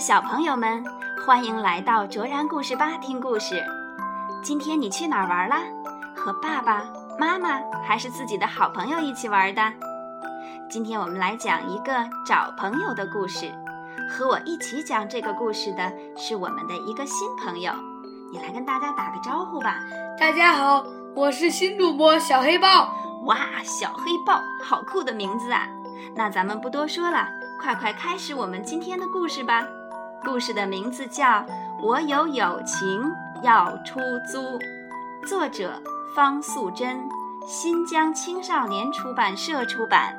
小朋友们，欢迎来到卓然故事吧听故事。今天你去哪儿玩啦？和爸爸妈妈还是自己的好朋友一起玩的？今天我们来讲一个找朋友的故事。和我一起讲这个故事的是我们的一个新朋友，你来跟大家打个招呼吧。大家好，我是新主播小黑豹。哇，小黑豹，好酷的名字啊！那咱们不多说了，快快开始我们今天的故事吧。故事的名字叫《我有友情要出租》，作者方素珍，新疆青少年出版社出版。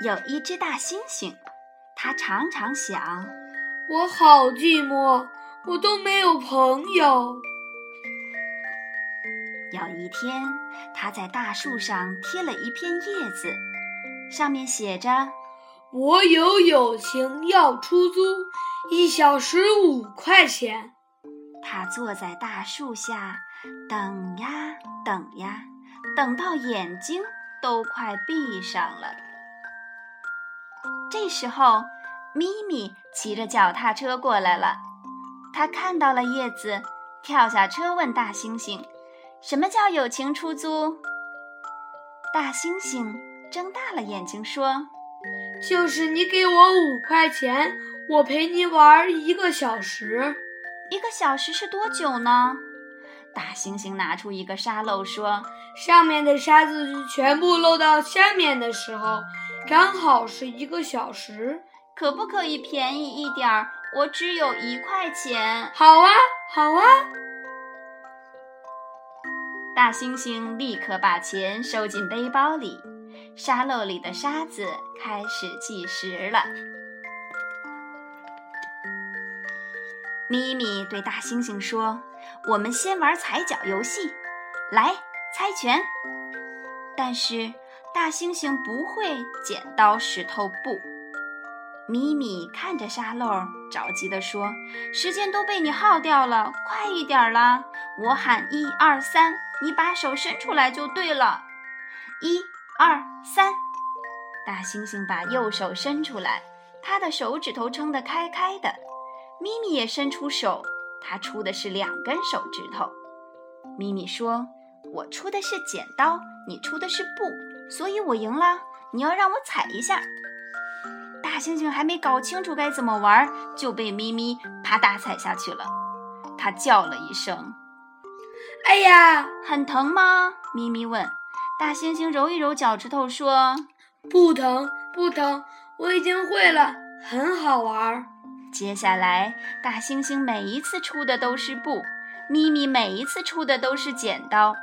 有一只大猩猩，它常常想：我好寂寞，我都没有朋友。有一天，它在大树上贴了一片叶子，上面写着：“我有友情要出租，一小时五块钱。”它坐在大树下，等呀等呀，等到眼睛都快闭上了。这时候，咪咪骑着脚踏车过来了。他看到了叶子，跳下车问大猩猩：“什么叫友情出租？”大猩猩睁大了眼睛说：“就是你给我五块钱，我陪你玩一个小时。一个小时是多久呢？”大猩猩拿出一个沙漏说：“上面的沙子全部漏到下面的时候。”刚好是一个小时，可不可以便宜一点儿？我只有一块钱。好啊，好啊！大猩猩立刻把钱收进背包里，沙漏里的沙子开始计时了。咪咪对大猩猩说：“我们先玩踩脚游戏，来猜拳。”但是。大猩猩不会剪刀石头布。咪咪看着沙漏，着急地说：“时间都被你耗掉了，快一点啦！我喊一二三，你把手伸出来就对了。一二三，大猩猩把右手伸出来，他的手指头撑得开开的。咪咪也伸出手，他出的是两根手指头。咪咪说：“我出的是剪刀，你出的是布。”所以我赢了，你要让我踩一下。大猩猩还没搞清楚该怎么玩，就被咪咪啪嗒踩下去了。它叫了一声：“哎呀，很疼吗？”咪咪问。大猩猩揉一揉脚趾头说：“不疼，不疼，我已经会了，很好玩。”接下来，大猩猩每一次出的都是布，咪咪每一次出的都是剪刀。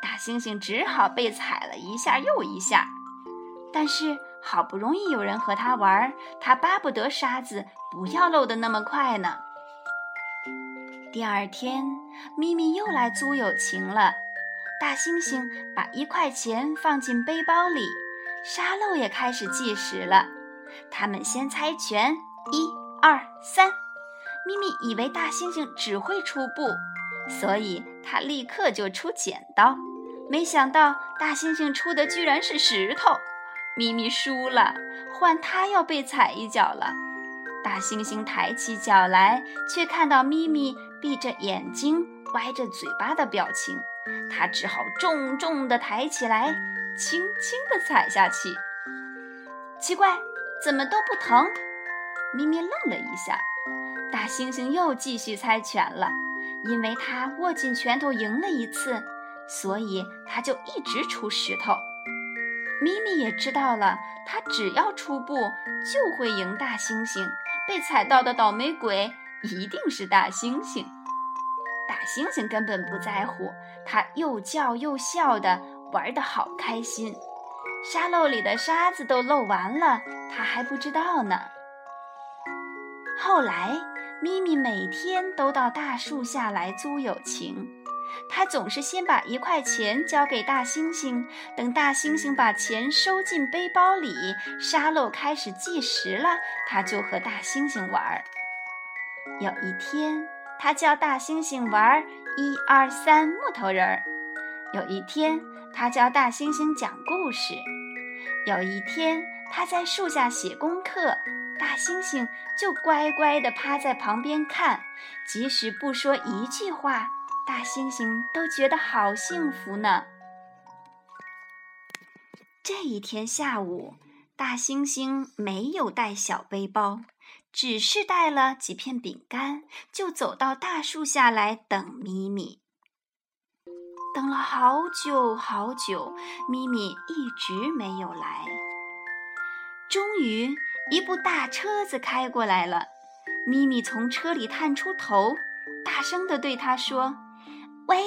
大猩猩只好被踩了一下又一下，但是好不容易有人和他玩，他巴不得沙子不要漏得那么快呢。第二天，咪咪又来租友情了。大猩猩把一块钱放进背包里，沙漏也开始计时了。他们先猜拳，一、二、三。咪咪以为大猩猩只会出布。所以他立刻就出剪刀，没想到大猩猩出的居然是石头，咪咪输了，换他要被踩一脚了。大猩猩抬起脚来，却看到咪咪闭着眼睛、歪着嘴巴的表情，他只好重重地抬起来，轻轻地踩下去。奇怪，怎么都不疼？咪咪愣了一下。大猩猩又继续猜拳了。因为他握紧拳头赢了一次，所以他就一直出石头。咪咪也知道了，他只要出布就会赢大猩猩。被踩到的倒霉鬼一定是大猩猩。大猩猩根本不在乎，他又叫又笑的玩得好开心。沙漏里的沙子都漏完了，他还不知道呢。后来。咪咪每天都到大树下来租友情，他总是先把一块钱交给大猩猩，等大猩猩把钱收进背包里，沙漏开始计时了，他就和大猩猩玩。有一天，他教大猩猩玩一二三木头人儿；有一天，他教大猩猩讲故事；有一天，他在树下写功课。大猩猩就乖乖地趴在旁边看，即使不说一句话，大猩猩都觉得好幸福呢。这一天下午，大猩猩没有带小背包，只是带了几片饼干，就走到大树下来等咪咪。等了好久好久，咪咪一直没有来。终于。一部大车子开过来了，咪咪从车里探出头，大声地对他说：“喂，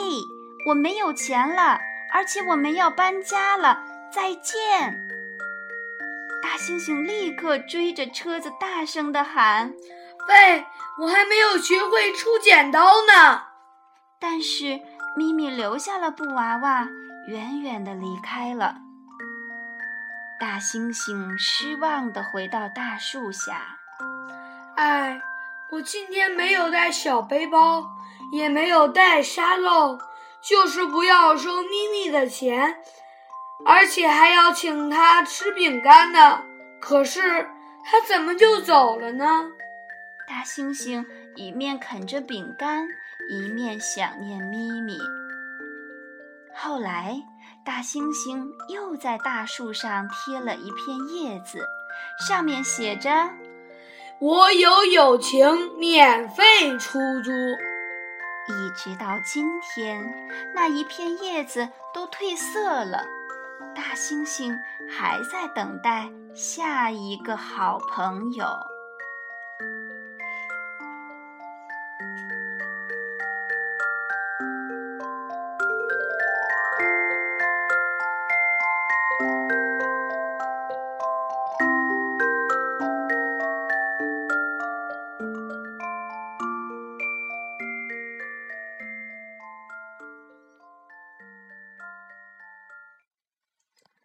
我没有钱了，而且我们要搬家了，再见！”大猩猩立刻追着车子大声地喊：“喂，我还没有学会出剪刀呢！”但是咪咪留下了布娃娃，远远地离开了。大猩猩失望地回到大树下。哎，我今天没有带小背包，也没有带沙漏，就是不要收咪咪的钱，而且还要请他吃饼干呢。可是他怎么就走了呢？大猩猩一面啃着饼干，一面想念咪咪。后来。大猩猩又在大树上贴了一片叶子，上面写着：“我有友情，免费出租。”一直到今天，那一片叶子都褪色了，大猩猩还在等待下一个好朋友。